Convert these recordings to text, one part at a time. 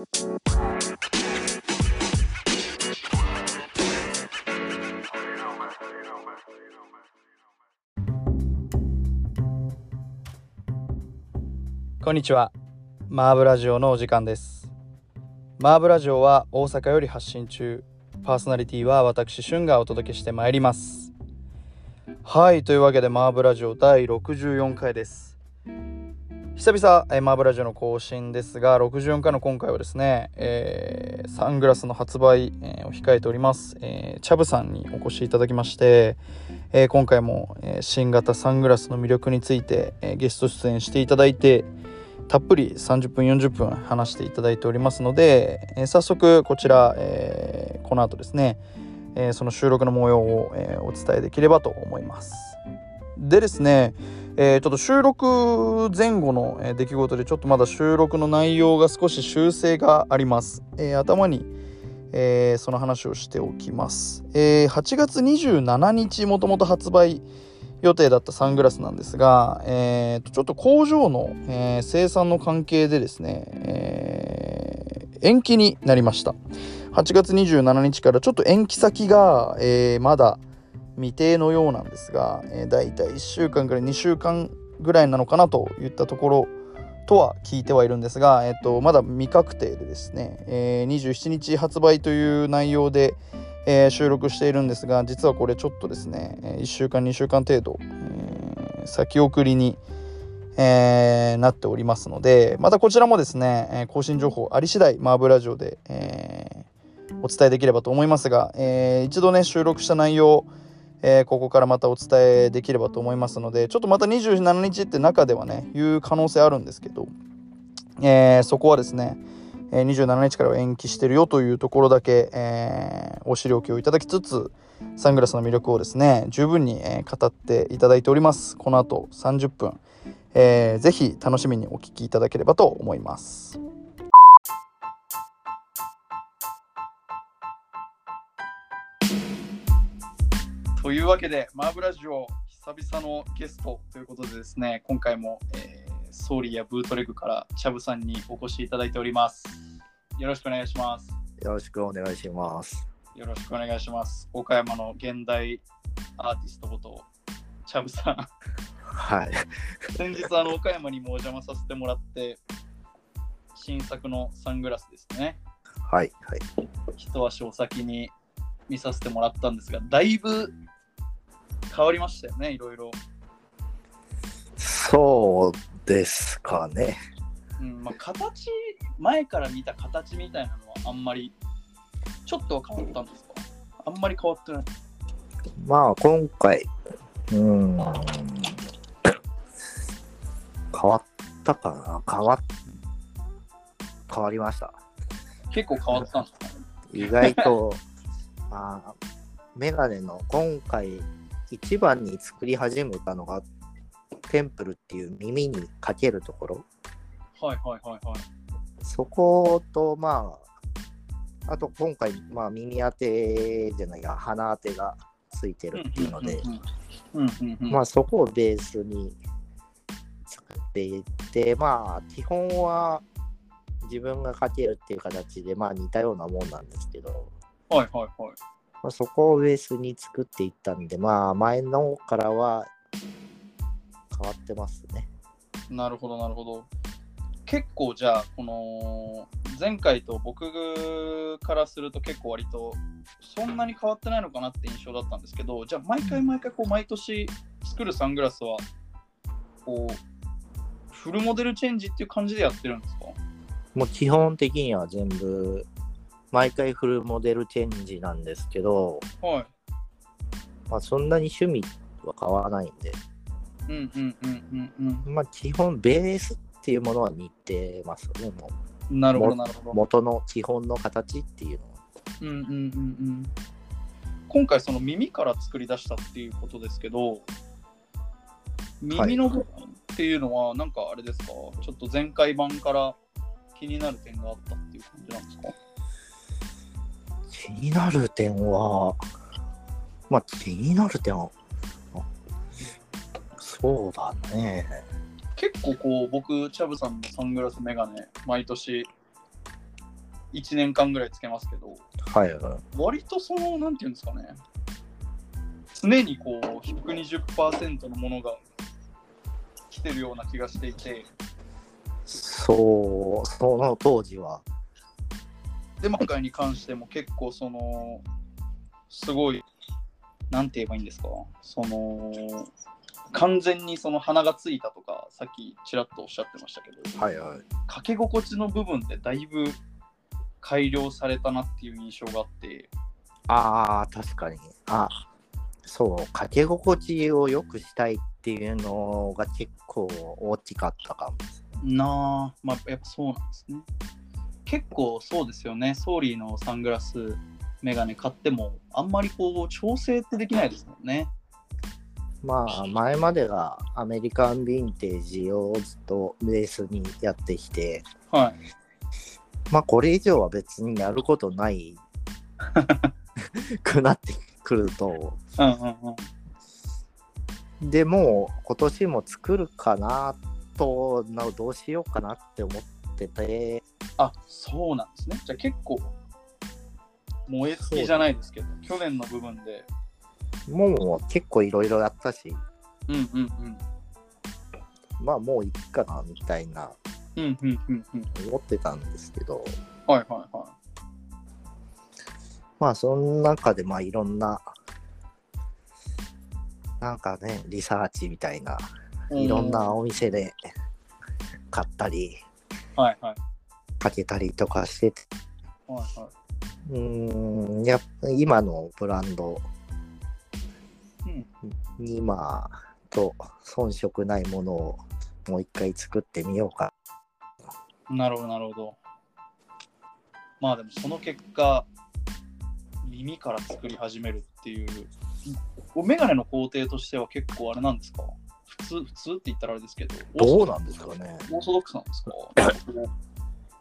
こんにちは。マーブラジオのお時間です。マーブラジオは大阪より発信中。パーソナリティは私、シュンがお届けしてまいります。はい、というわけでマーブラジオ第64回です。久々、えーマーブラジオの更新ですが、64回の今回はですね、えーサングラスの発売、えーを控えております、えーチャブさんにお越しいただきまして、えー今回も、えー新型サングラスの魅力について、えーゲスト出演していただいて、たっぷり30分40分話していただいておりますので、えー早速こちら、えーこの後ですね、えーその収録の模様を、えーお伝えできればと思います。でですね、えーちょっと収録前後の、出来事でちょっとまだ収録の内容が少し修正があります。えー頭に、えーその話をしておきます。え8月27日もともと発売予定だったサングラスなんですが、えーとちょっと工場の、え生産の関係でですね、え延期になりました8月27日からちょっと延期先が、えまだ未定のようなんですが、えー、だいたい1週間から2週間ぐらいなのかなといったところとは聞いてはいるんですが、えー、とまだ未確定でですね、えー27日発売という内容で、えー収録しているんですが実はこれちょっとですね1週間2週間程度、えー先送りに、えーなっておりますのでまたこちらもですね、更新情報あり次第マーブラジオで、えお伝えできればと思いますが、えー一度ね収録した内容えーここからまたお伝えできればと思いますのでちょっとまた27日って中ではね言う可能性あるんですけど、えーそこはですね、えー27日からは延期してるよというところだけ、えーお知りおきをいただきつつサングラスの魅力をですね十分に、え語っていただいております。この後30分、えーぜひ楽しみにお聞きいただければと思います。というわけでマーブラジオ久々のゲストということでですね今回も、えーソーリーやブートレグからチャブさんにお越しいただいておりますよろしくお願いしますよろしくお願いします。よろしくお願いします岡山の現代アーティストことチャブさんはい。先日あの岡山にもお邪魔させてもらって新作のサングラスですねはい。はい。一足お先に見させてもらったんですがだいぶ変わりましたよねいろいろ、そうですかね。うんまあ、形前から見た形みたいなのはあんまりちょっとは変わったんですか？あんまり変わってないまあ、今回、うーん。変わったかな？変わっ、変わりました。結構変わったんですか？意外と、まあ、メガネの今回一番に作り始めたのが、テンプルっていう耳にかけるところ。はいはいはいはい。そこと、まあ、あと今回、まあ、耳当てじゃないや、鼻当てがついてるっていうので、まあ、そこをベースに作っていって、まあ、基本は自分がかけるっていう形で、まあ、似たようなもんなんですけど、はいはいはいまあ、そこをベースに作っていったんで、まあ、前のからは変わってますね。なるほどなるほど結構じゃあこの前回と僕からすると結構割とそんなに変わってないのかなって印象だったんですけどじゃあ毎回毎回こう毎年作るサングラスはこうフルモデルチェンジっていう感じでやってるんですか？もう基本的には全部、毎回フルモデルチェンジなんですけど、はい。まあ、そんなに趣味は変わらないんで、うんうんうんうんまあ、基本ベースっていうものは似てますよね、もうんなるほどなるほど。元の基本の形っていうのは。うんうんうんうん今回その耳から作り出したっていうことですけど耳の部分っていうのはなんかあれですか、ちょっと前回版から気になる点があったっていう感じなんですか？気になる点は、まあ気になる点は、あそうだね。結構こう僕チャブさんのサングラスメガネ毎年1年間ぐらいつけますけど、はいはい。割とその、なんていうんですかね、常にこう、120%のものが来てるような気がしていて、そう、その当時は。で、今回に関しても結構その、すごい、なんて言えばいいんですか、その、完全にその鼻がついたとか、さっきちらっとおっしゃってましたけど、はいはい。かけ心地の部分でだいぶ改良されたなっていう印象があって、ああ、確かに。あ、そう、かけ心地を良くしたいっていうのが結構大きかったかも。なあ、まあ、やっぱそうなんですね。結構そうですよね、ソーリーのサングラス、メガネ買っても、あんまりこう、調整ってできないですもんね。まあ、前までがアメリカンヴィンテージをずっとベースにやってきて、はい。まあ、これ以上は別にやることないくなってくると、うんうんうん。でもう今年も作るかなと、などうしようかなって思ってて、あ、そうなんですね。じゃあ結構、燃え尽きじゃないですけど、去年の部分で、もう結構いろいろやったし、うんうんうん。まあもういいかなみたいなうんうんうんうん。思ってたんですけど、はいはいはまあその中でまあいろんな、なんかね、リサーチみたいな、い。いろんなお店で買ったり、はいはい。かけたりとかしてて、はいはうーん、やっぱ今のブランドい。うん。にまあ、と遜色ないものをもう一回作ってみようか。なるほど、なるほど。まあでもその結果、耳から作り始めるっていう、こうメガネの工程としては結構あれなんですか？普通、普通って言ったらあれですけど、どうなんですかね。オーソドックスなんですか？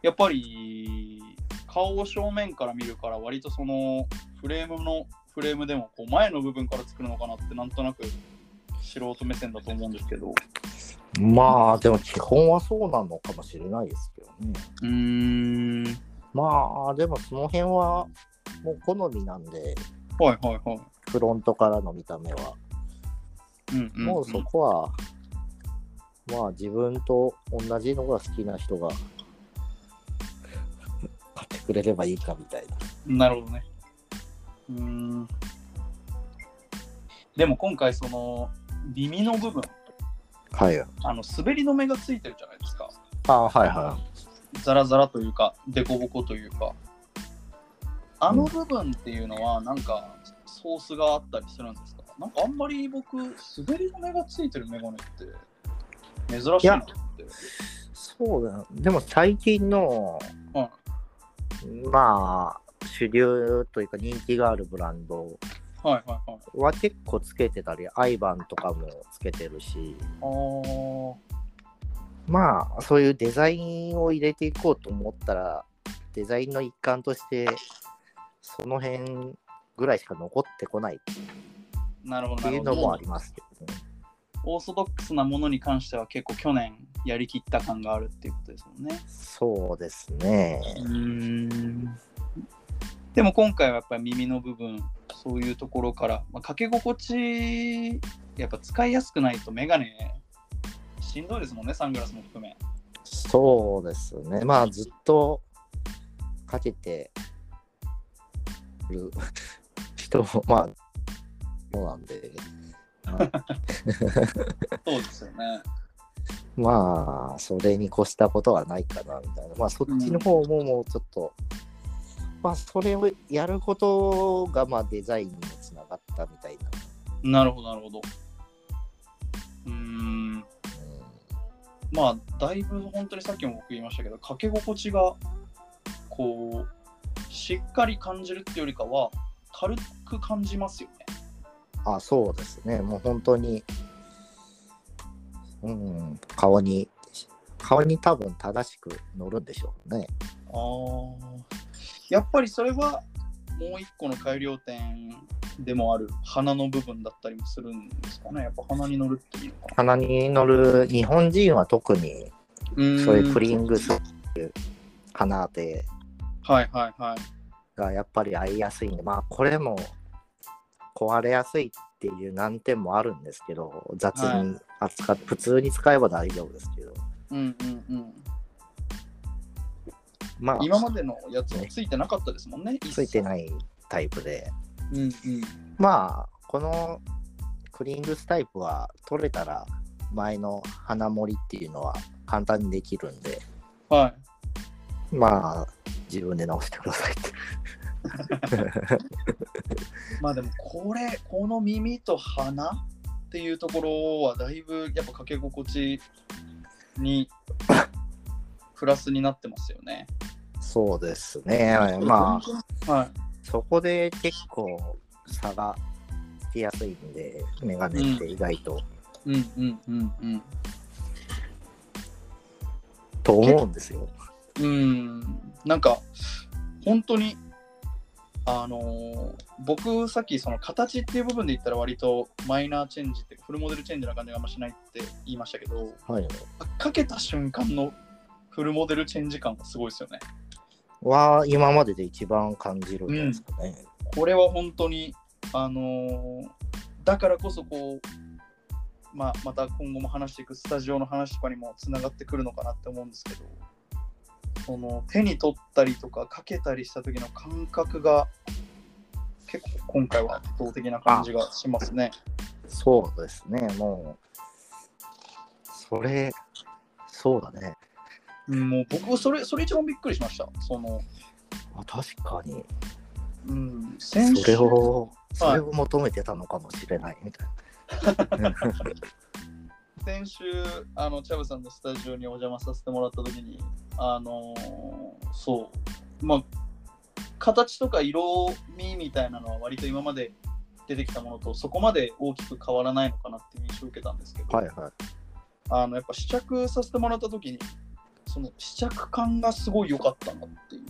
やっぱり顔を正面から見るから割とそのフレームのフレームでもこう前の部分から作るのかなってなんとなく素人目線だと思うんですけど。まあ、でも基本はそうなのかもしれないですけどね。うーん。まあ、でもその辺はもう好みなんで、はいはいはい、フロントからの見た目は。うんうんん。もうそこは、まあ自分と同じのが好きな人が買ってくれればいいかみたいな。なるほどねうーんでも今回その耳の部分はい。あの滑り止めがついてるじゃないですかあはいはザラザラというか、デコボコというか、あの部分っていうのは、なんか、ソースがあったりするんですか？なんかあんまり僕、滑り止めがついてるメガネって、珍しいなって。そうだ。でも最近の、はまあ、主流というか人気があるブランドはいはいはい。は結構つけてたり、アイバンとかもつけてるし、あーまあ、そういうデザインを入れていこうと思ったら、デザインの一環として、その辺ぐらいしか残ってこないっなるほどてなるほど。いうのもありますけどね。オーソドックスなものに関しては結構去年やりきった感があるっていうことですもんね。そうですね。うーんでも今回はやっぱり耳の部分そういうところから、まあ、かけ心地やっぱ使いやすくないとメガネしんどいですもんねサングラスも含めそうですね。まあ、ずっとかけてる 人も、まあ、そうなんで、そうですよねまあ、それに越したことはないかな、みたいな。まあ、そっちの方ももうちょっと、まあ、それをやることが、まあ、デザインにもつながったみたいな。なるほどなるほどうーんうんまあだいぶ本当にさっきも僕言いましたけどかけ心地がこうしっかり感じるっていうよりかは軽く感じますよねあ、そうですね。もう本当に、うん、顔に、顔に多分正しく乗るんでしょうね。あー。やっぱりそれはもう一個の改良点でもある鼻の部分だったりもするんですかね。やっぱ鼻に乗るっていうのかな。鼻に乗る日本人は特にそういうプリングスっていう鼻ではいはいはい。がやっぱり合いやすいんで、まあこれも壊れやすいっていう難点もあるんですけど、雑に扱って、普通に使えば大丈夫ですけど、うんうんうん。まあ今までのやつはついてなかったですもんね。ついてい。ないタイプで、うんうん。まあこのクリングスタイプは取れたら前の花盛りっていうのは簡単にできるんで、はい。まあ自分で直してくださいって。まあでもこれこの耳と鼻っていうところはだいぶやっぱかけ心地にプラスになってますよね。そうですね。まああ、はい、そこで結構差がつきやすいんで、メガネって意外と、うんうんうんうん。と思うんですよ。うん、なんか本当にあのー僕さっきその形っていう部分で言ったら割とマイナーチェンジってフルモデルチェンジな感じがあんましないって言いましたけどはい。かけた瞬間のフルモデルチェンジ感がすごいですよね。は今までで一番感じるんですかね。これは本当に、あのーだからこそこう、まあ、また今後も話していくスタジオの話とかにもつながってくるのかなって思うんですけど、その手に取ったりとかかけたりした時の感覚が結構今回は圧倒的な感じがしますね。そうですね。もう、それ、そうだね。うん、もう僕それ、それ一番びっくりしました。その、あ確かに、うん、先そ週れを、それを求めてたのかもしれないみたいな。先週あのチャブさんのスタジオにお邪魔させてもらった時にあのーそうまあ形とか色味みたいなのは割と今まで出てきたものとそこまで大きく変わらないのかなっていう印象を受けたんですけど、はいはい。あのやっぱ試着させてもらった時にその試着感がすごい良かったなっていう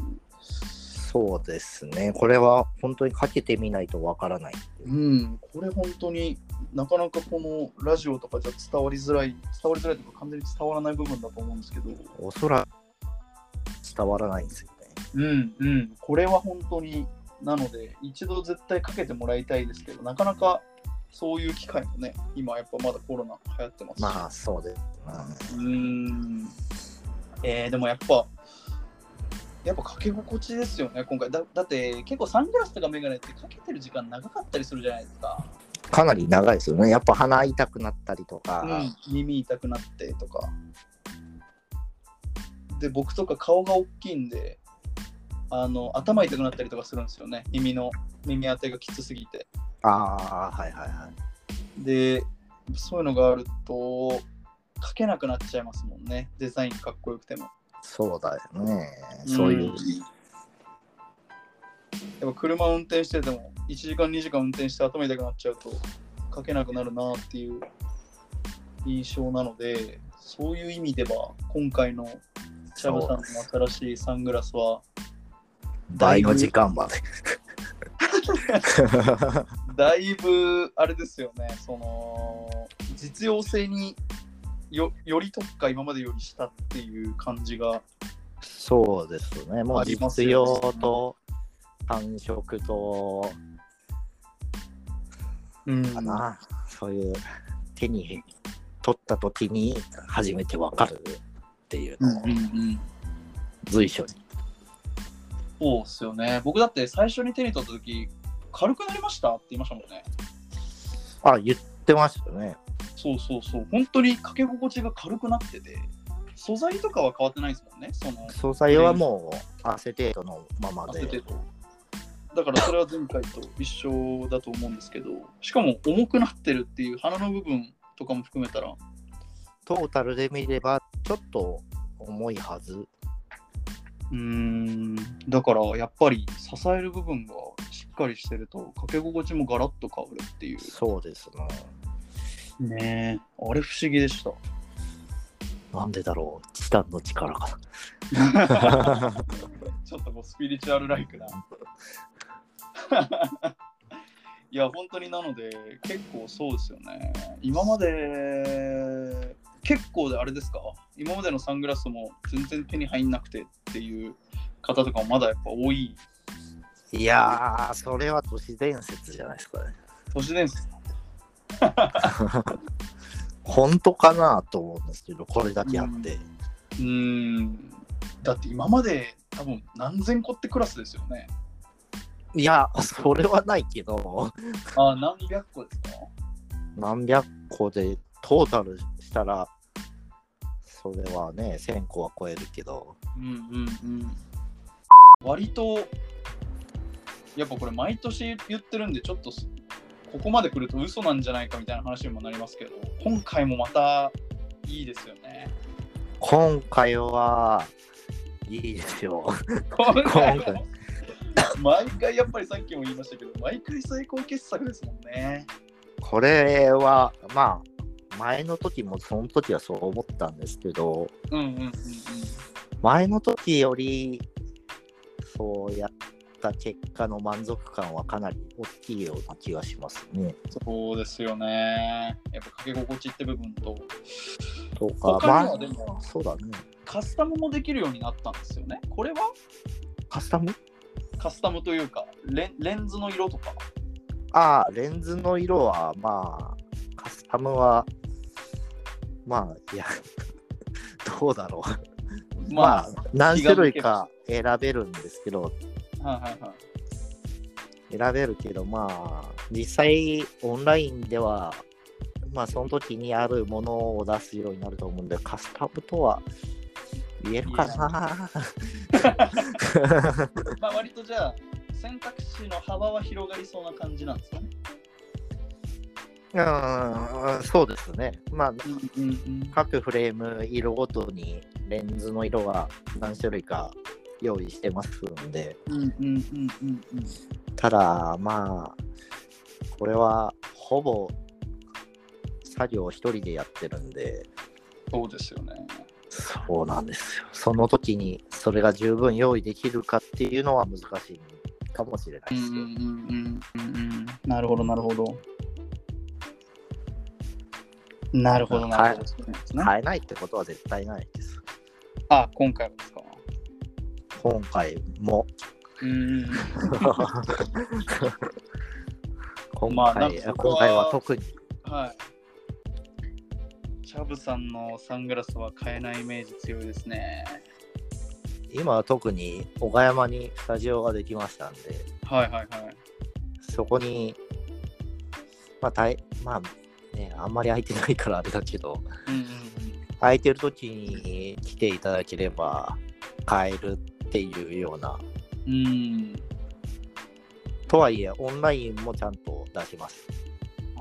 そうですね。これは本当にかけてみないとわからない。うん、これ本当になかなかこのラジオとかじゃ伝わりづらい伝わりづらいとか完全に伝わらない部分だと思うんですけどおそらく伝わらないんですよね。うんうん、これは本当になので一度絶対かけてもらいたいですけどなかなかそういう機会もね今やっぱまだコロナ流行ってますしまあ、そうです。うーんえー、でもやっぱやっぱかけ心地ですよね今回。だだって結構サングラスとかメガネってかけてる時間長かったりするじゃないですか、かなり長いですよね。やっぱ鼻痛くなったりとか、うん、耳痛くなってとか。で僕とか顔が大きいんであの頭痛くなったりとかするんですよね。耳の耳当てがきつすぎて。ああ、はいはいはい。でそういうのがあるとかけなくなっちゃいますもんね。デザインかっこよくてもそうだよね。そういう。んやっぱ車運転してても1時間2時間運転して頭痛くなっちゃうとかけなくなるなっていう印象なのでそういう意味では今回のシャブさんの新しいサングラスは倍の時間まで。だいぶあれですよねその実用性によより特化今までよりしたっていう感じがそうですね。もうあります実よね。用と感触と、うん。かな、そういう手に取った時に初めてわかるっていうのをうんうんうん。随所に。そうっすよね。僕だって最初に手に取った時軽くなりました？って言いましたもんね。あ、言ってましたね。そうそうそう。本当にかけ心地が軽くなってて素材とかは変わってないですもんね。その素材はもうアセテートのままで。だからそれは前回と一緒だと思うんですけどしかも重くなってるっていう鼻の部分とかも含めたら。トータルで見ればちょっと重いはず。うーん。だからやっぱり支える部分がしっかりしてるとかけ心地もガラッと変わるっていう。そうですね。ねえあれ不思議でしたなんでだろう。チタンの力か ちょっとこうスピリチュアルライクな。いや、本当になので、結構そうですよね。今まで、結構であれですか？今までのサングラスも全然手に入んなくてっていう方とかもまだやっぱ多いいやー、それは都市伝説じゃないですかね。都市伝説本当かなと思うんですけど、これだけあって。うーん。だって今まで多分何千個ってクラスですよね。いや、それはないけど、あ何百個ですか？何百個でトータルしたら、それはね、1000個は超えるけど、うんうんうん。割とやっぱこれ毎年言ってるんでちょっとすここまで来ると嘘なんじゃないかみたいな話にもなりますけど今回もまたいいですよね。今回はいいですよ。今回。毎回やっぱりさっきも言いましたけど毎回最高傑作ですもんね。これは、まあ、前の時もその時はそう思ったんですけど、うんうんうんうん。前の時より、そうやった結果の満足感はかなり大きいような気がしますね。そうですよね。やっぱかけ心地って部分と。とか、他にまはでもあ、そうだね。カスタムもできるようになったんですよね。これは？カスタム？カスタムというかレンレンズの色とか。ああ、レンズの色は、まあ、カスタムは、まあ、いや、どうだろう。まあ、何種類か選べるんですけど、はいはいはい選べるけど、まあ、実際、オンラインでは、まあ、その時にあるものを出すようになると思うんで、カスタムとは言えるかな？まあ割とじゃあ選択肢の幅は広がりそうな感じなんですかね？うん、そうですね。まあ、うんうんうん。各フレーム色ごとにレンズの色は何種類か用意してますんで。ただ、まあ、これはほぼ作業一人でやってるんで、そうですよね。そうなんですよ。その時にそれが十分用意できるかっていうのは難しいかもしれないですよ。うんうんうんうんうん。なるほどなるほど。なるほどなるほど。そうなんですね買えないってことは絶対ないです。あ、今回はですか。今回も。うん。今まあ回,、なんかそこは今回は特に。はい。シャブさんのサングラスは買えないイメージ強いですね。今は特に岡山にスタジオができましたんで、はいはいはい。そこに、まあ、たいまあね、あんまり空いてないからあれだけど、うんうん空いてる時に来ていただければ買えるっていうような、うん。うん。とはいえ、オンラインもちゃんと出します。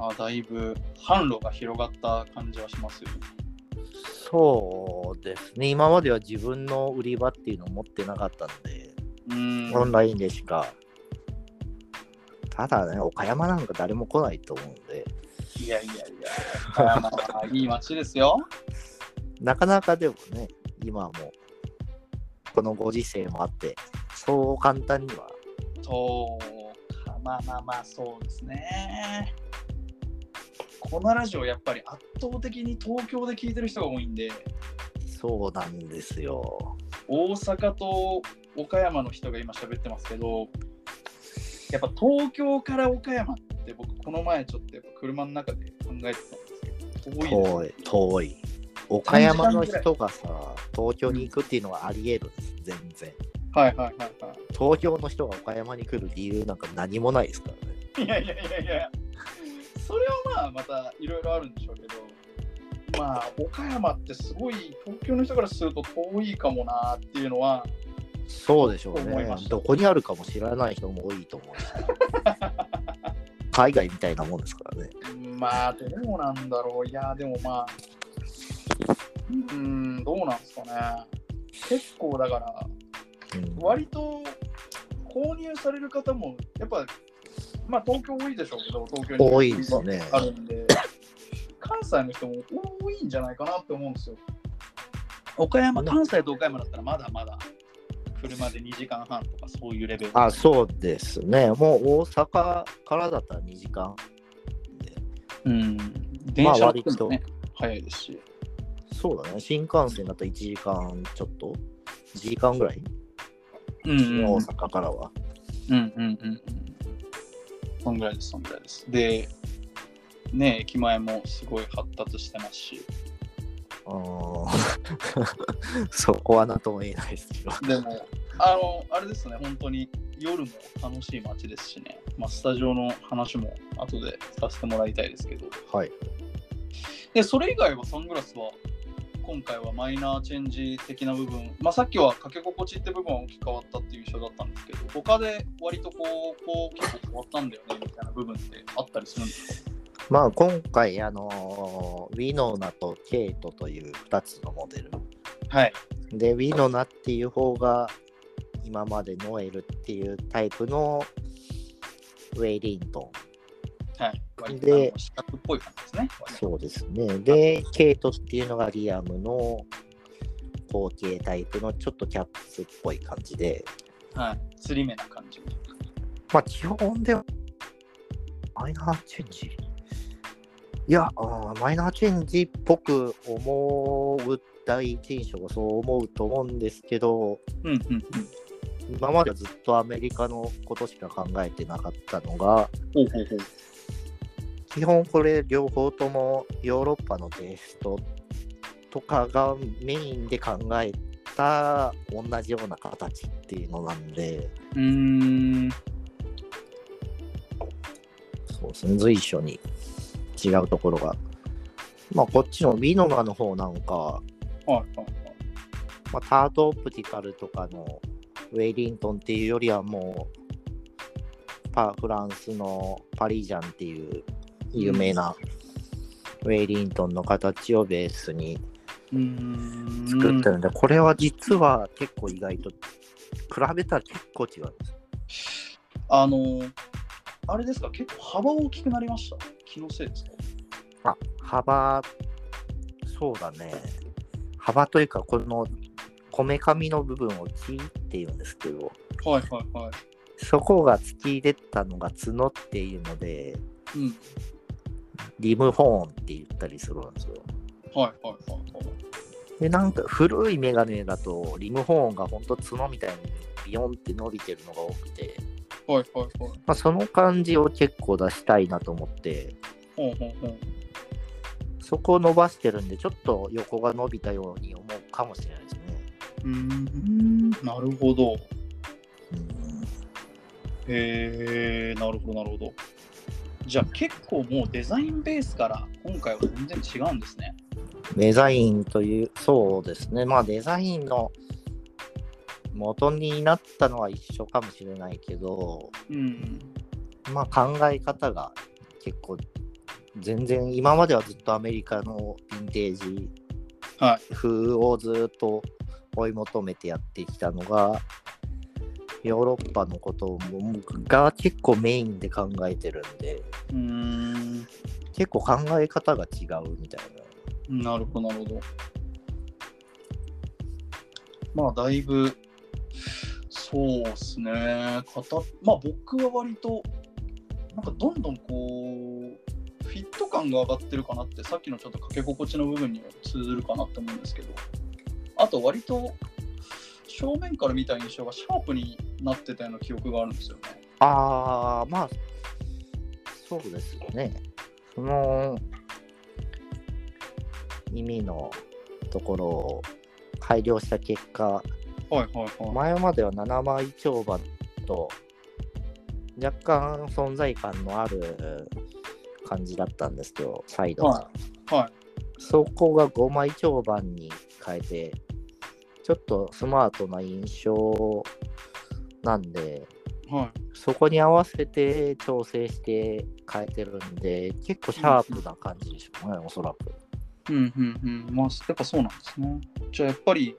あだいぶ販路が広がった感じはしますよね。そうですね、今までは自分の売り場っていうのを持ってなかったので、うん。オンラインでしか。ただね、岡山なんか誰も来ないと思うんで、いやいやいや、岡山はいい街ですよ。なかなかでもね、今はもう、このご時世もあって、そう簡単には、そうか、まあまあまあ、そうですね。このラジオ、やっぱり圧倒的に東京で聞いてる人が多いんで、そうなんですよ。大阪と岡山の人が今喋ってますけど、やっぱ東京から岡山って僕、この前ちょっとやっぱ車の中で考えてたんですけど、遠いです遠い、遠い。岡山の人がさ、東京に行くっていうのはあり得る？んです、全然。はいはいはいはい。東京の人が岡山に来る理由なんか何もないですからね。いやいやいやいや、それはまあまたいろいろあるんでしょうけど、まあ岡山ってすごい東京の人からすると遠いかもなっていうのは、そうでしょうねどこにあるかも知らない人も多いと思うし。海外みたいなもんですからね。まあどうなんだろう、いやでもまあ、うーん、どうなんですかね。結構だから、うん、割と購入される方も、やっぱ、まあ東京多いでしょうけど、東京に多いですねあるんで、関西の人も多いんじゃないかなって思うんですよ。岡山、関西と岡山だったらまだまだ車で2時間半とかそういうレベル。あ、そうですね。もう大阪からだったら2時間で。うん。電車乗ってもね、早いですし。そうだね。新幹線だったら1時間ちょっと ?1 時間ぐらい？うんうん大阪からは。うんうんうんうん。そんぐらいです、そんぐらいです。で、ね、駅前もすごい発達してますし、うーん そこはなんとも言えないですけど。でも、あの、あれですね、本当に夜も楽しい街ですしね、まあ、スタジオの話も後でさせてもらいたいですけど、はい。で、それ以外はサングラスは、今回はマイナーチェンジ的な部分、まあ、さっきはかけ心地って部分は大きく変わったっていう印象だったんですけど、他で割とこう、こう結構変わったんだよねみたいな部分ってあったりするんですか？まあ今回、あのウィノーナとケイトという2つのモデル。はい。で、ウィノナっていう方が今までノエルっていうタイプのウェイリントはい。割四角っぽい感じですね。ン。そうですね。で、ケイトっていうのがリアムの後継タイプのちょっとキャップっぽい感じで、はい。釣り目な感じ。まあ基本ではマイナーチェンジ？いや、あーマイナーチェンジっぽく思う第一印象がそう思うと思うんですけど、うんうんうん。今まではずっとアメリカのことしか考えてなかったのが。基本これ両方ともヨーロッパのテイストとかがメインで考えた同じような形っていうのなんで、うーん。そうですね、随所に違うところが。まあこっちのビノナの方なんか、はいはいはい。まあ、タートオプティカルとかのウェイリントンっていうよりはもうパフランスのパリジャンっていう有名なウェイリントンの形をベースに。作ってるんで、これは実は結構意外と比べたら結構違うんです。あの、あれですか、結構幅大きくなりました？気のせいですか？あ幅そうだね幅というかこのこめかみの部分を木っていうんですけどはいはいはい。そこが突き出たのが角っていうのでうん。リムホーンって言ったりするんですよ。はいはいはいはい。で、なんか古いメガネだと、リムホーンがほんと角みたいにビヨンって伸びてるのが多くて、はいはいはい。まあ、その感じを結構出したいなと思って、ほうほうほう。そこを伸ばしてるんで、ちょっと横が伸びたように思うかもしれないですね。うーん。なるほど。うんへえ、なるほどなるほど。じゃあ結構もうデザインベースから今回は全然違うんですね。デザインという、そうですね。まあデザインの元になったのは一緒かもしれないけど、うん。まあ考え方が結構全然今まではずっとアメリカのヴィンテージはい。風をずっと追い求めてやってきたのがヨーロッパのこともが結構メインで考えてるんでうん。結構考え方が違うみたいな。なるほどなるほど。まあだいぶそうですね。型まあ僕は割となんかどんどんこうフィット感が上がってるかなってさっきのちょっとかけ心地の部分にも通ずるかなって思うんですけどあと割と正面から見た印象がシャープになってたような記憶があるんですよね。ああまあそうですよね。その耳のところを改良した結果はいはいはい。前までは7枚帳場と若干存在感のある感じだったんですけど、サイドが。はいはいそこが5枚帳板に変えて、ちょっとスマートな印象なんで、はい。そこに合わせて調整して変えてるんで、結構シャープな感じでしょうね、おそらく。うんうんうん。まあ、やっぱそうなんですね。じゃあやっぱり、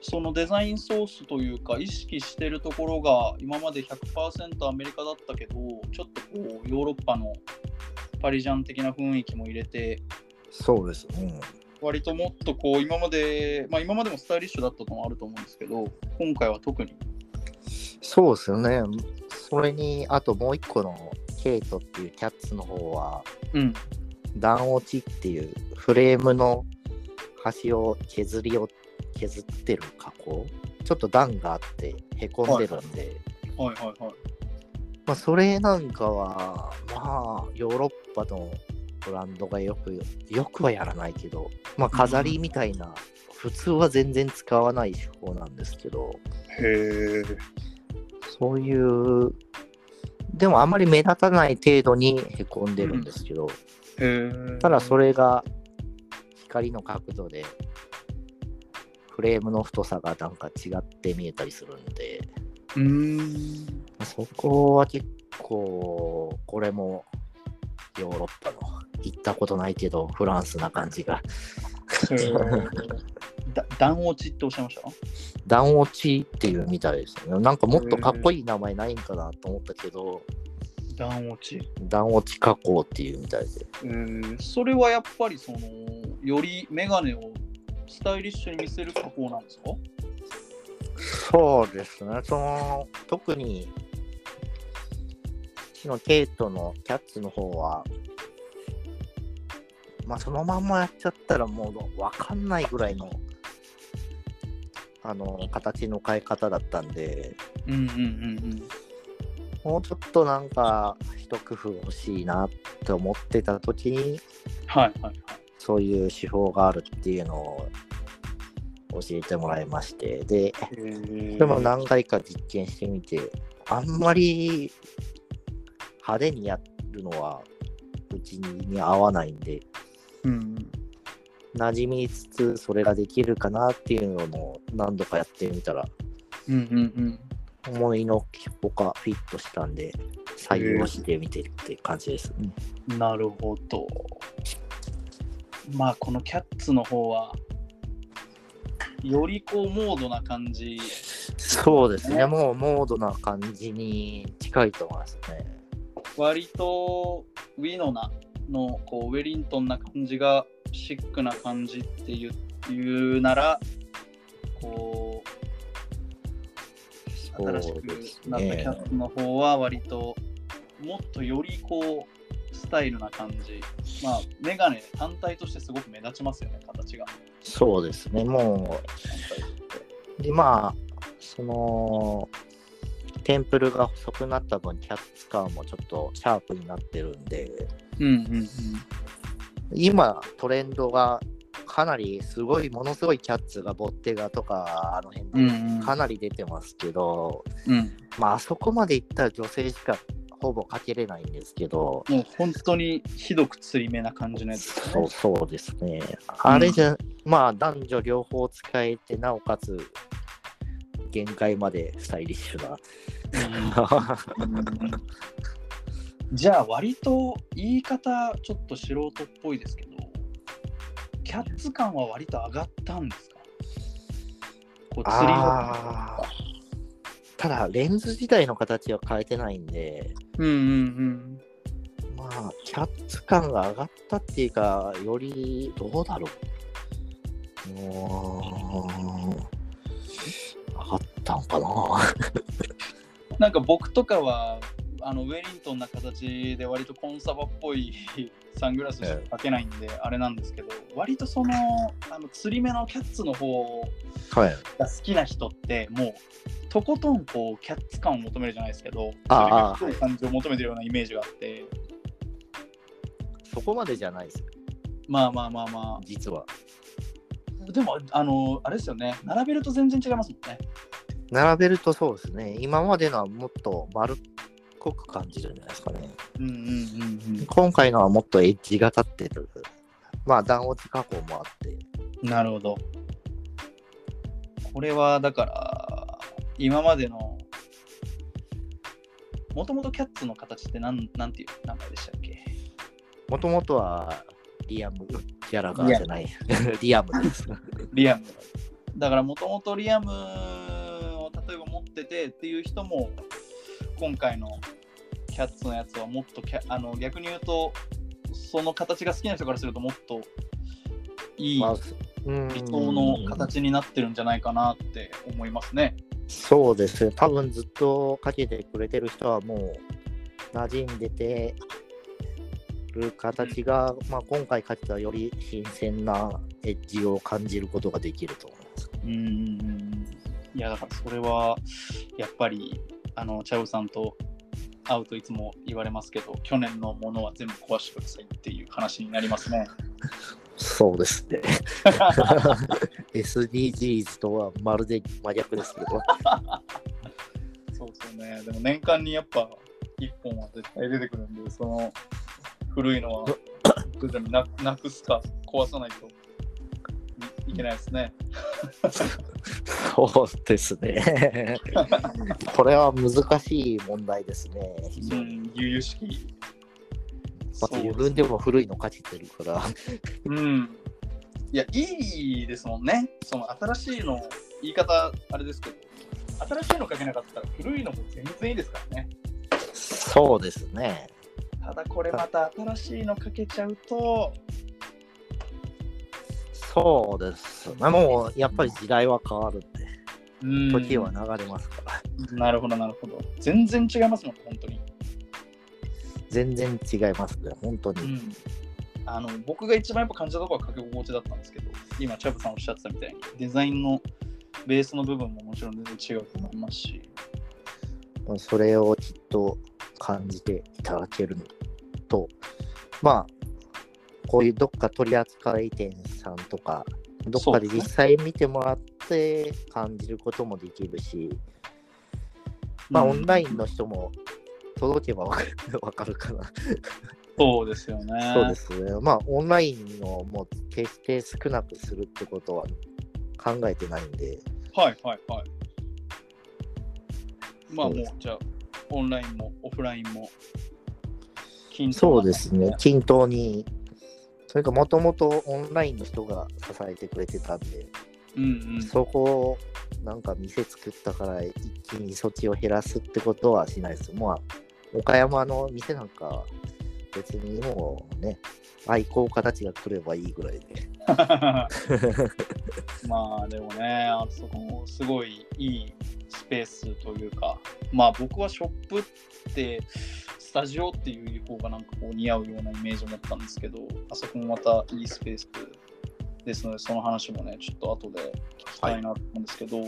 そのデザインソースというか、意識してるところが、今まで100%アメリカだったけど、ちょっとこう、ヨーロッパのパリジャン的な雰囲気も入れて、そうですね。割ともっとこう、今まで、まあ今までもスタイリッシュだったのもあると思うんですけど、今回は特に。そうですよね。それに、あともう一個のケイトっていうキャッツの方は、うん。段落ちっていうフレームの端を削りを削ってる加工？ちょっと段があってへこんでるんで、はいはいはい。まあ、それなんかは、まあ、ヨーロッパのブランドがよく、よくはやらないけど、まあ、飾りみたいな、普通は全然使わない手法なんですけど、へえ。そういう、でもあんまり目立たない程度にへこんでるんですけど、へえ。ただそれが光の角度で、フレームの太さがなんか違って見えたりするんで、うーん。そこは結構、これもヨーロッパの行ったことないけど、フランスな感じが。だ段落ちっておっしゃいました？段落ちっていうみたいですね。なんかもっとかっこいい名前ないんかなと思ったけど、段落ち。段落ち加工っていうみたいで。えー、それはやっぱりそのよりメガネをスタイリッシュに見せる加工なんですか？そうですね。その、特に、うちのケイトのキャッツの方は、まあそのまんまやっちゃったらもうわかんないぐらいの、あの、形の変え方だったんで、うんうんうんもうちょっとなんか、一工夫欲しいなって思ってた時に、はいはいはい。そういう手法があるっていうのを教えてもらいまして、で、ででも何回か実験してみて、あんまり派手にやるのはうちに合わないんで、うん馴染みつつそれができるかなっていうのも何度かやってみたら、うんうん思いのほかフィットしたんで、採用してみてるって感じですね。うん。なるほど。まあこのキャッツの方はよりこうモードな感じ。そうですね、もうモードな感じに近いと思いますね。割とウィノナのこうウェリントンな感じがシックな感じっていう言うならこう新しくなったキャ。ッツの方は割ともっとよりこうスタイルな感じ。まあメガネ単体としてすごく目立ちますよね形が。そうですね、もう、で、まあ、その、テンプルが細くなった分、キャッツ感もちょっとシャープになってるんで、うんうん。今、トレンドがかなりすごい、ものすごいキャッツがボッテガとか、あの辺うんうん。でかなり出てますけど、うん。まあ、あそこまでいったら女性しかほぼかけれないんですけど、もう本当にひどくつり目な感じのやつね。そうそうですね。あれじゃ、まあ男女両方使えて、なおかつ限界までスタイリッシュな。じゃあ割と言い方ちょっと素人っぽいですけどキャッツ感は割と上がったんですか？こう釣りあー。ただ、レンズ自体の形は変えてないんで、うんうんまあ、キャッツ感が上がったっていうか、より、どうだろう。うーん、上がったんかな。う んなんか僕とかはあのウェリントンな形で割とコンサバっぽい サングラスしかかけないんであれなんですけど割とそのあの釣り目のキャッツの方はい。が好きな人ってもうとことんこうキャッツ感を求めるじゃないですけどああそれが太い感じを求めてるようなイメージがあってそこまでじゃないですよ、まあまあまあま実は。あでもあのあれですよね並べると全然違いますもんね並べるとそうですね。今までのはもっと丸っこく感じるんじゃないですかね。うんうんうん今回のはもっとエッジが立ってる。まあ、段落ち加工もあって。うんなるほどこれはだから今までのもともとキャッツの形ってなんなんていう名前でしたっけ？もともとはリアム・ギャラガーじゃない。リアムです。リアムだからもともとリアムを例えば持っててっていう人も今回のキャッツのやつはもっとキャあの逆に言うとその形が好きな人からするともっといい理想の形になってるんじゃないかなって思いますね。そうですね。多分ずっとかけてくれてる人はもう馴染んでてる形が、まあ、今回かけたより新鮮なエッジを感じることができると思います。うんうんうんいや、だからそれは、やっぱり、あの、チャウさんと会うといつも言われますけど、去年のものは全部壊してくださいっていう話になりますね。そうですね。SDGs とはまるで真逆ですけど。そうですよね。でも年間にやっぱ1本は絶対出てくるんで、その古いのは 徐々にななくすか壊さないといいけないですね。そうですね。これは難しい問題ですね。非常に。うん、悠々しき。また自分でも古いのかじってるから。うん。いや、いいですもんね。その新しいの、言い方あれですけど、新しいのかけなかったら古いのも全然いいですからね。そうですね。ただこれまた新しいのかけちゃうと、そうですね。もうやっぱり時代は変わるんで、うん時は流れますから。なるほど、なるほど。全然違いますもん、本当に。全然違いますね、本当に。あの僕が一番やっぱ感じたところは書き心地だったんですけど、今、チャブさんおっしゃってたみたいに、デザインのベースの部分ももちろん全然違うと思いますし、それをきっと感じていただけると、まあ、こういうどっか取扱店さんとか、どっかで実際見てもらって感じることもできるし、まあ、うんオンラインの人も届けばわかる わかるかな。そうですよね。そうですね。まあ、オンラインをもう決して少なくするってことは考えてないんで、はいはいはい。まあもうじゃあ、オンラインもオフラインもそうなですね、均等に、それかもともとオンラインの人が支えてくれてたんで、うんうん。そこをなんか店作ったから一気にそっちを減らすってことはしないです。まあ、岡山の店なんか別にもうね、愛好家たちが来ればいいぐらいで。まあでもね、あそこもすごいいいスペースというか、まあ僕はショップってスタジオっていう方がなんかこう似合うようなイメージを持ったんですけど、あそこもまたいいスペースですので、その話もね、ちょっと後で聞きたいなと思うんですけど、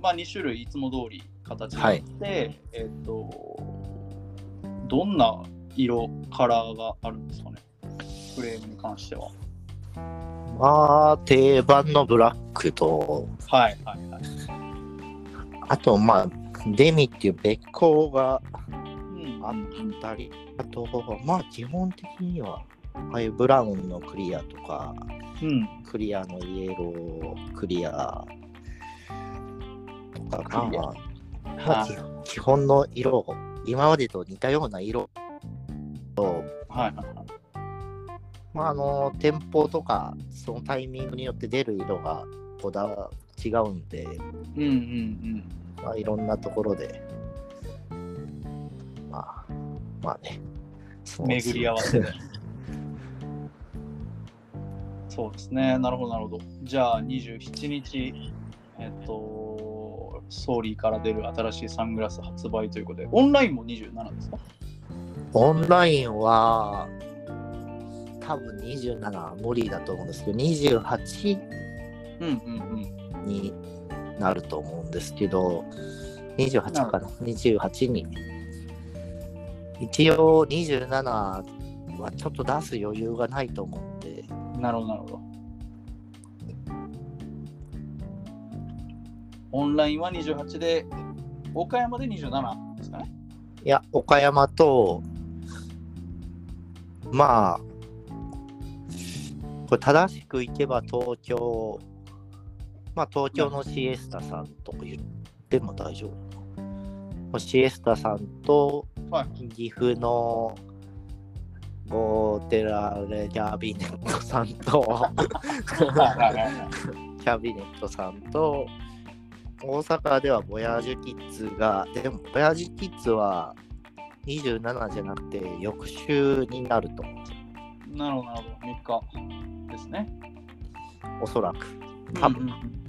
まあ2種類いつも通り形になって、えっ、と、どんな色、カラーがあるんですかね、フレームに関しては。まあ、定番のブラックと、はいはいはい。あとまあ、デミっていう別光がうんあったり、あと、まあ基本的には、ああいうブラウンのクリアとか、うん。クリアのイエロー、クリアとかが、まあ、基基本の色を、今までと似たような色。を、はい。まあ、あの店舗とか、そのタイミングによって出る色がこだわ違うんで、うんうんまあ、いろんなところで、まあ、まあね、巡り合わせで。そうですね。なるほどなるほど。じゃあ27日、えっと、ソーリーから出る新しいサングラス発売ということで、オンラインも27ですか？オンラインは、多分27無理だと思うんですけど、28うんうんうん。になると思うんですけど、28かな、28に。一応27はちょっと出す余裕がないと思うんで、なるほどなるほど。オンラインは28で、岡山で27ですかね？いや、岡山と、まあ、これ正しくいけば東京、まあ東京のシエスタさんとか言っても大丈夫。シエスタさんとはい。岐阜のゴーテラレキャビネットさんとキャビネットさんと大阪ではボヤージュキッズがでもボヤージュキッズは27じゃなくて翌週になると思うなるほどなるほど。3日ですね。おそらく多分、うん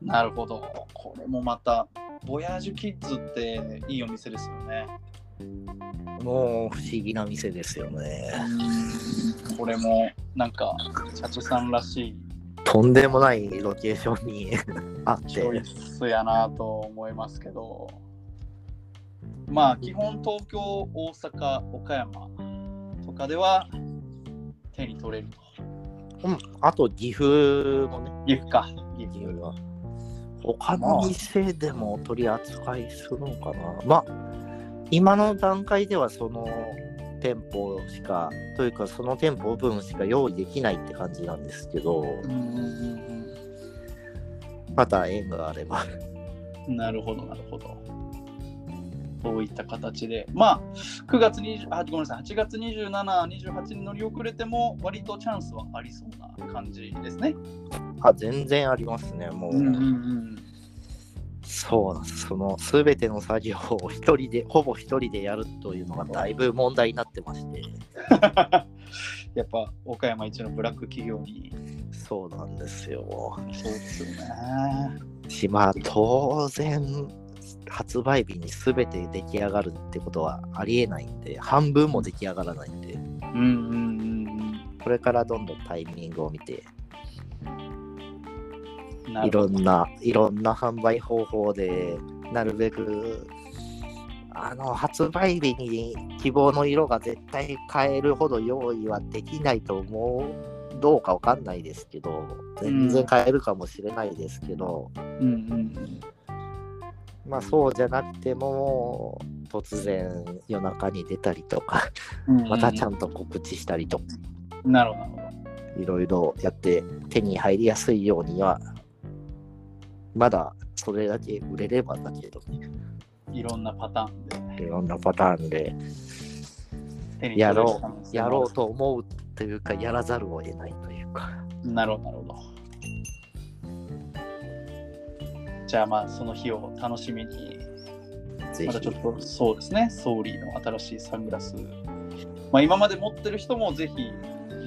なるほど。これもまた、ボヤージュキッズっていいお店ですよね。もう不思議な店ですよね。これもなんか、社長さんらしい。とんでもないロケーションに あっチョイて、スやなと思いますけど、まあ基本東京、大阪、岡山とかでは手に取れると。うん、あと岐阜もね、岐阜か、岐阜は。他の店でも取り扱いするのかな。まあ、今の段階ではその店舗しか、というかその店舗分しか用意できないって感じなんですけど、また縁があれば。うん、なるほど、なるほど。そういった形で、まあ、9月20あ、ごめんなさい、8月27、28に乗り遅れても、割とチャンスはありそうな感じですね。あ、全然ありますね。もう、ん。そうなんです。その全ての作業を一人で、ほぼ一人でやるというのがだいぶ問題になってまして。やっぱ、岡山一のブラック企業に、そうなんですよ。そうですよね。し、まあ、当然、発売日に全て出来上がるってことはありえないんで、半分も出来上がらないんで、うんうんうんこれからどんどんタイミングを見て、いろんな、いろんな販売方法で、なるべく、あの、発売日に希望の色が絶対変えるほど用意はできないと思う。どうかわかんないですけど、全然変えるかもしれないですけど、うんうんうん。まあそうじゃなくても、突然夜中に出たりとか、またちゃんんと告知したりとか、なるほど。いろいろやって手に入りやすいようには、まだそれだけ売れればだけどね、いろんなパターンでいろんなパターンでやろうやろうと思うというか、やらざるを得ないというか。なるほど、なるほど。じゃあまあその日を楽しみに、またちょっとそうですね、ソーリーの新しいサングラス。まあ今まで持ってる人もぜひ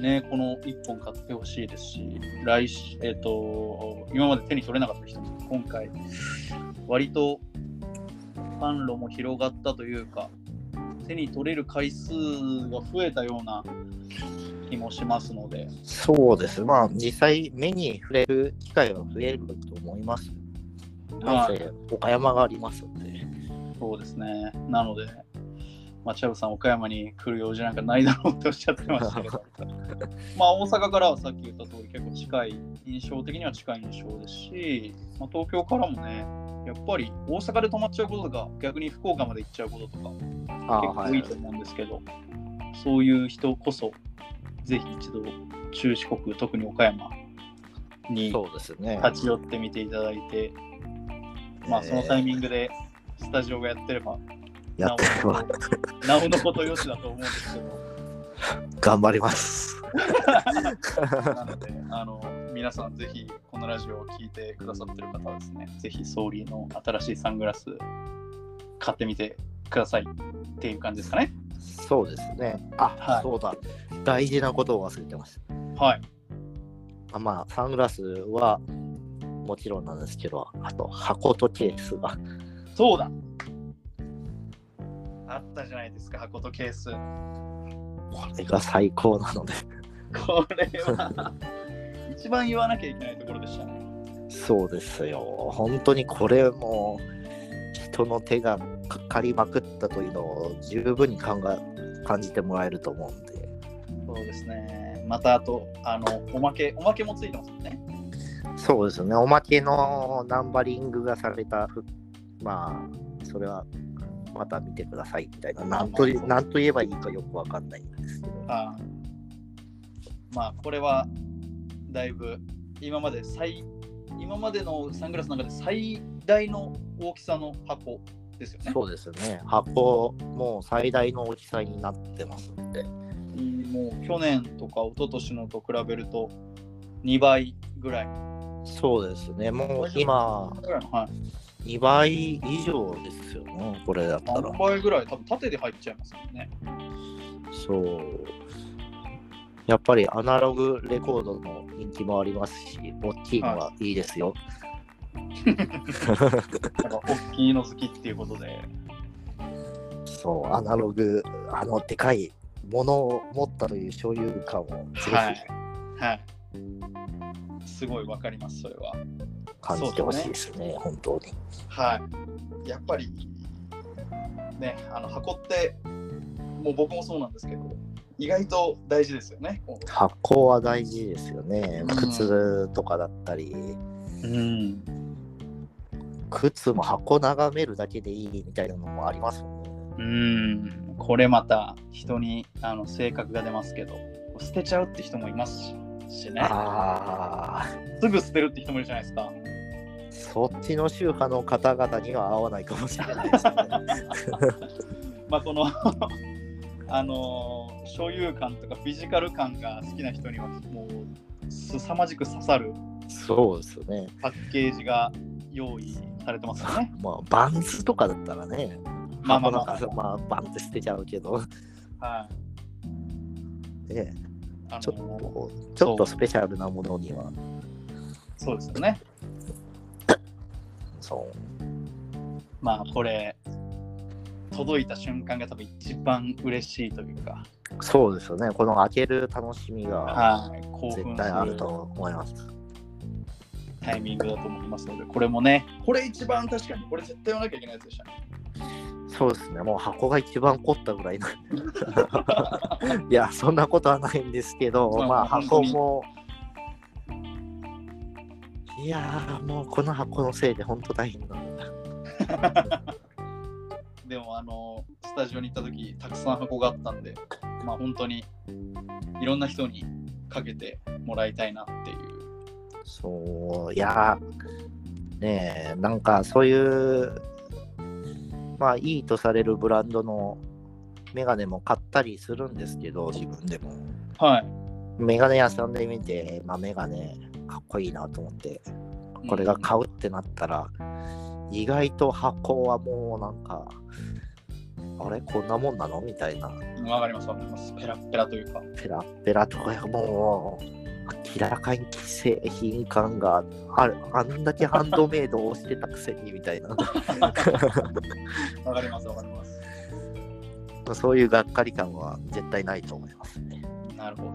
ね、この1本買ってほしいですし、来週、えっ、と、今まで手に取れなかった人も今回、割とファン路も広がったというか、手に取れる回数が増えたような気もしますので、そうです。まあ、実際、目に触れる機会は増えると思います。なぜ、岡山がありますので。そうですね。なので、まあ、チャブさん、岡山に来る用事なんかないだろうっておっしゃってましたけど、まあ、大阪からはさっき言った通り、結構近い、印象的には近い印象ですし、まあ、東京からもね、やっぱり大阪で泊まっちゃうこととか、逆に福岡まで行っちゃうこととか、あ結構いいと思うんですけど、そういう人こそ、ぜひ一度、中四国、特に岡山に。立ち寄ってみていただいて、まあ、そのタイミングでスタジオがやってれば、やってればなおのことよしだと思うんですけど、頑張ります。なので、あの皆さんぜひこのラジオを聞いてくださってる方はですね、ぜひソーリーの新しいサングラス買ってみてくださいっていう感じですかね。そうですね。あ、はいそうだ。大事なことを忘れてました。はい。あまあ、サングラスはもちろんなんですけど、あと箱とケースが。そうだあったじゃないですか、箱とケース。これが最高なので。これは一番言わなきゃいけないところでしたね。そうですよ。本当にこれも人の手がかかりまくったというのを十分に考え感じてもらえると思うんで。そうですね。またあと、あの、おまけ、おまけもついてますもんね。そうですね。おまけのナンバリングがされた服、まあ、それはまた見てくださいみたいな。なんとなんと言えばいいかよくわかんないんですけど。あーまあこれはだいぶ今まで最今までのサングラスの中で最大の大きさの箱ですよね。そうですね。箱、もう最大の大きさになってますんで。もう去年とか一昨年のと比べると2倍ぐらい。そうですね。もう今、はい、2倍以上ですよね。これだったら3。倍ぐらい多分縦で入っちゃいますもんね。そう。やっぱりアナログレコードの人気もありますし、大きいのはいいですよ。なんか大きいの好きっていうことで。そう、アナログ、あの、でかいものを持ったという所有感をはい。はい。すごいわかります、それは。感じてほしいですね、本当に。はい。やっぱり、ね、あの箱って、もう僕もそうなんですけど、意外と大事ですよね。箱は大事ですよねうん。靴とかだったり、うん。靴も箱眺めるだけでいいみたいなのもありますもんね。うん。これまた人にあの性格が出ますけど、捨てちゃうって人もいますししね。ああ、すぐ捨てるって人もいるじゃないですか。そっちの宗派の方々には合わないかもしれないですね。まあこの あのー所有感とかフィジカル感が好きな人にはもう凄まじく刺さるそうですよね。パッケージが用意されてますよね。まあ、バンズとかだったらね、まあまあまあまあ、バンって捨てちゃうけど、はい。ね、あのーちょっと、ちょっとスペシャルなものには、そうですよね。そう。まあこれ届いた瞬間が多分一番嬉しいというか、そうですよね。この開ける楽しみが絶対あるると思います。タイミングだと思いますので、これもね、これ一番確かに、これ絶対言わなきゃいけないやつでしたね。そうですね。もう箱が一番凝ったぐらいの。いや、そんなことはないんですけど、まあ箱も。いやー、もうこの箱のせいで本当大変なんだ。でもあのスタジオに行った時たくさん箱があったんでまあ本当にいろんな人にかけてもらいたいなっていうそう、いやー、ねえ、なんかそういう、まあいいとされるブランドのメガネも買ったりするんですけど、自分でも。はい。メガネ屋さんで見て、まあメガネかっこいいなと思って、これが買うってなったら、意外と箱はもうなんか、あれ？こんなもんなの？みたいな、うんわかりますわかります。ペラッペラというか。ペラッペラとかがもう、明らかに既製品感がある、あんだけハンドメイドをしてたくせにみたいな、わかりますわかりますそういうがっかり感は絶対ないと思いますね。なるほど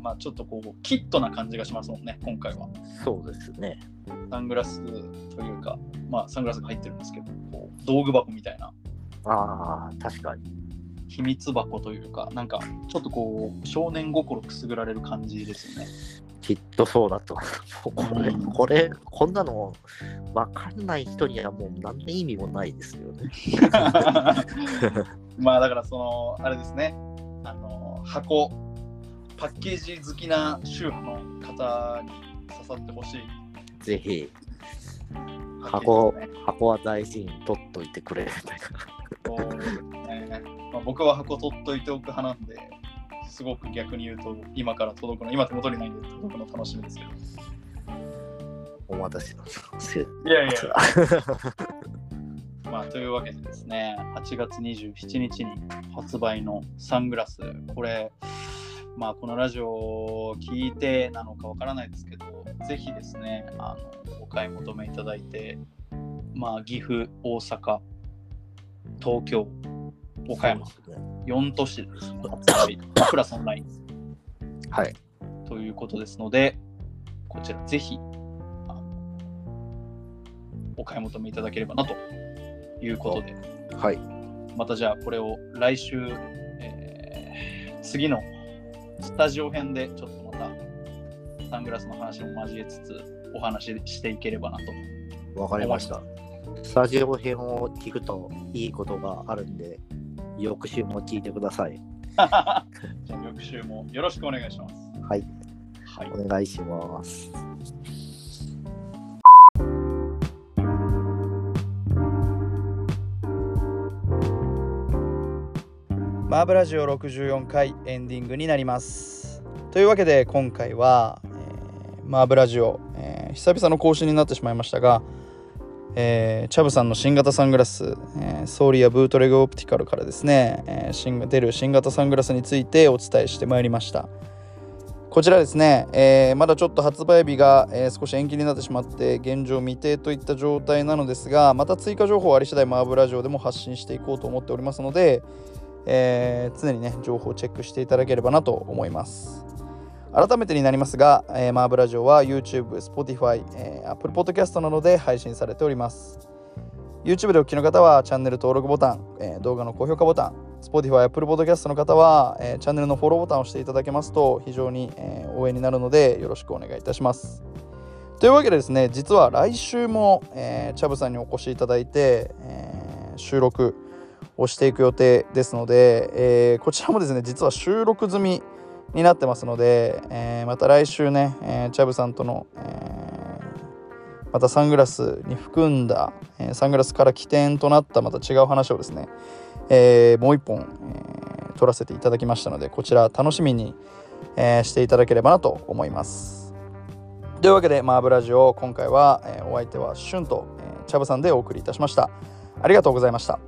まあちょっとこうキットな感じがしますもんね今回はそうですね。サングラスというかまあサングラスが入ってるんですけどこう道具箱みたいなああ、確かに。秘密箱というかなんかちょっとこう少年心くすぐられる感じですよね。きっとそうだと。これ、うん。これ、こんなの分かんない人にはもう何の意味もないですよね。まあだからそのあれですね。あの箱パッケージ好きな宗派の方に刺さってほしい。ぜひ、パッケージですね。箱は大事に取っといてくれ。みたいな。まあ、僕は箱取っといておく派なんですごく逆に言うと今から届くの今手元にないんで届くの楽しみですけど。お待たせ。いやいや。まあというわけでですね8月27日に発売のサングラス。これまあこのラジオを聞いてなのかわからないですけどぜひですねあのお買い求めいただいてまあ岐阜大阪東京岡山そうですね4都市でですプラスオンラインはい。ということですのでこちらぜひお買い求めいただければなということではい。またじゃあこれを来週、えー次のスタジオ編でちょっとまたサングラスの話も交えつつお話ししていければなと。わかりました。スタジオ編を聞くといいことがあるんで、翌週も聞いてください。じゃあ翌週もよろしくお願いします。はい。はい。お願いします。マーブラジオ64回エンディングになります。というわけで今回は、えーマーブラジオ、えー久々の更新になってしまいましたが、えーチャブさんの新型サングラス、えーソーリアブートレグオプティカルからですね、えー新出る新型サングラスについてお伝えしてまいりました。こちらですね、えーまだちょっと発売日が、え少し延期になってしまって現状未定といった状態なのですがまた追加情報あり次第マーブラジオでも発信していこうと思っておりますので、え常にね情報をチェックしていただければなと思います改めてになりますが、えー、マーブラジオは YouTube、Spotify、えー、Apple Podcast などで配信されております。YouTube でお聞きの方はチャンネル登録ボタン、えー、動画の高評価ボタン、Spotify、Apple Podcast の方は、えー、チャンネルのフォローボタンを押していただけますと非常に、えー、応援になるのでよろしくお願いいたします。というわけでですね、実は来週も、えー、チャブさんにお越しいただいて、えー、収録をしていく予定ですので、えー、こちらもですね、実は収録済みになってますので、えー、また来週ね、えー、チャブさんとの、えー、またサングラスに含んだ、え、サングラスから起点となったまた違う話をですね、え、もう一本、えー、撮らせていただきましたのでこちら楽しみに、え、していただければなと思います。というわけでマーブラジオ今回は、え、お相手はシュンと、えー、チャブさんでお送りいたしました。ありがとうございました。